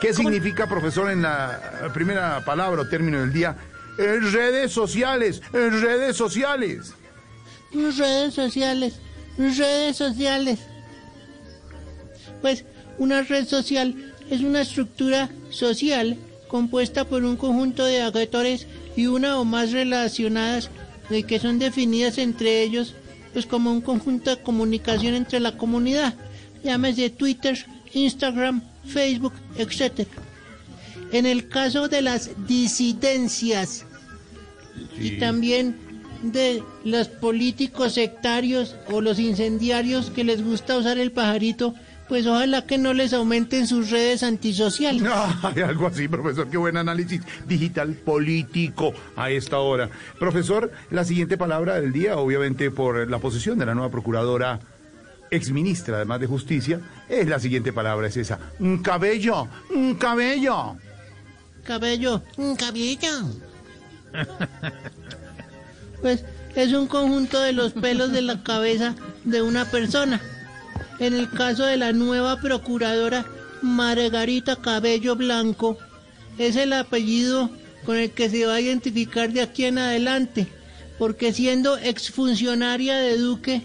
¿Qué significa, profesor, en la primera palabra o término del día? En redes sociales, en redes sociales. Redes sociales, redes sociales. Pues una red social es una estructura social compuesta por un conjunto de actores y una o más relacionadas de que son definidas entre ellos pues como un conjunto de comunicación entre la comunidad. Llámese Twitter, Instagram, Facebook, etc. En el caso de las disidencias y también de los políticos sectarios o los incendiarios que les gusta usar el pajarito, pues ojalá que no les aumenten sus redes antisociales. Ay, algo así, profesor, qué buen análisis digital político a esta hora. Profesor, la siguiente palabra del día, obviamente por la posición de la nueva procuradora exministra, además de justicia, es la siguiente palabra, es esa. Un cabello, un cabello. Cabello, un cabello. Pues es un conjunto de los pelos de la cabeza de una persona. En el caso de la nueva procuradora Margarita Cabello Blanco, es el apellido con el que se va a identificar de aquí en adelante, porque siendo exfuncionaria de Duque,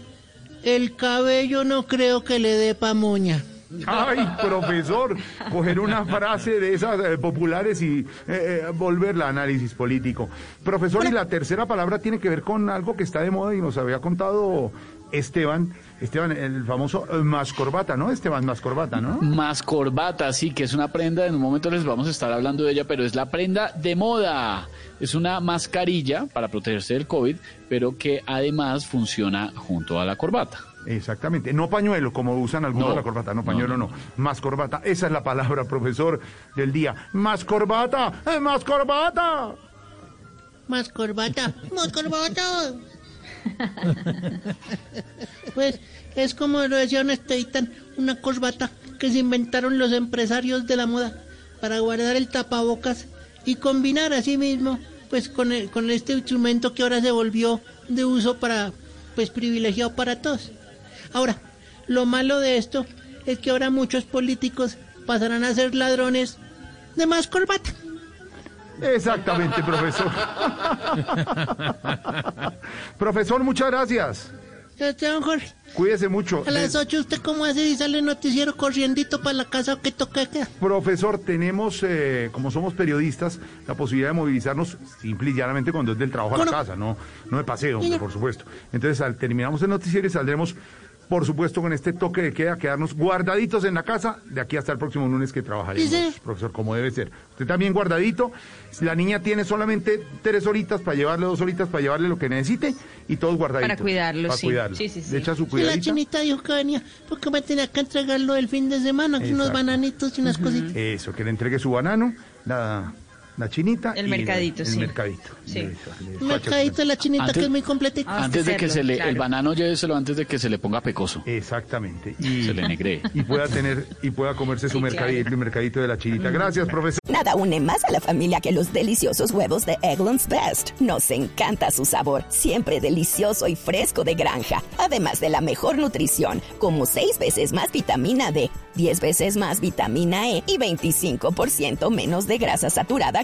el cabello no creo que le dé pamoña. Ay, profesor, coger una frase de esas eh, populares y eh, eh, volverla a análisis político. Profesor, y la tercera palabra tiene que ver con algo que está de moda y nos había contado Esteban. Esteban, el famoso mascorbata, ¿no? Esteban, mascorbata, ¿no? Mascorbata, sí, que es una prenda, en un momento les vamos a estar hablando de ella, pero es la prenda de moda. Es una mascarilla para protegerse del COVID, pero que además funciona junto a la corbata. Exactamente, no pañuelo, como usan algunos de la corbata, no pañuelo no, más corbata, esa es la palabra, profesor, del día. Más corbata, eh, más corbata. Más corbata, más corbata. pues es como lo decían Esteitan, una corbata que se inventaron los empresarios de la moda para guardar el tapabocas y combinar así mismo pues con, el, con este instrumento que ahora se volvió de uso para pues privilegiado para todos. Ahora, lo malo de esto es que ahora muchos políticos pasarán a ser ladrones de más corbata. Exactamente, profesor. profesor, muchas gracias. Jorge. Cuídese mucho. A las 8 usted cómo hace y sale el noticiero corriendito para la casa o qué toca Profesor, tenemos, eh, como somos periodistas, la posibilidad de movilizarnos simple y llanamente cuando es del trabajo a la casa, no, no de paseo, por supuesto. Entonces, al terminamos el noticiero y saldremos por supuesto, con este toque de queda, quedarnos guardaditos en la casa de aquí hasta el próximo lunes que trabajaremos, profesor, como debe ser. Usted también guardadito. La niña tiene solamente tres horitas para llevarle, dos horitas para llevarle lo que necesite y todos guardaditos. Para cuidarlo, para sí. Cuidarlo. Sí, sí, sí. Le echa su cuidadita. la chinita dijo que venía porque me tenía que entregarlo el fin de semana, unos bananitos y unas cositas. Eso, que le entregue su banano, la la chinita. El mercadito, sí. El mercadito. Sí. El mercadito de la chinita que es muy completito. antes de que se le, el banano lléveselo antes de que se le ponga pecoso. Exactamente. Y, se le negre. Y pueda tener, y pueda comerse su mercadito, el mercadito de la chinita. Gracias, profesor. Nada une más a la familia que los deliciosos huevos de Eggland's Best. Nos encanta su sabor, siempre delicioso y fresco de granja, además de la mejor nutrición, como 6 veces más vitamina D, 10 veces más vitamina E y 25% menos de grasa saturada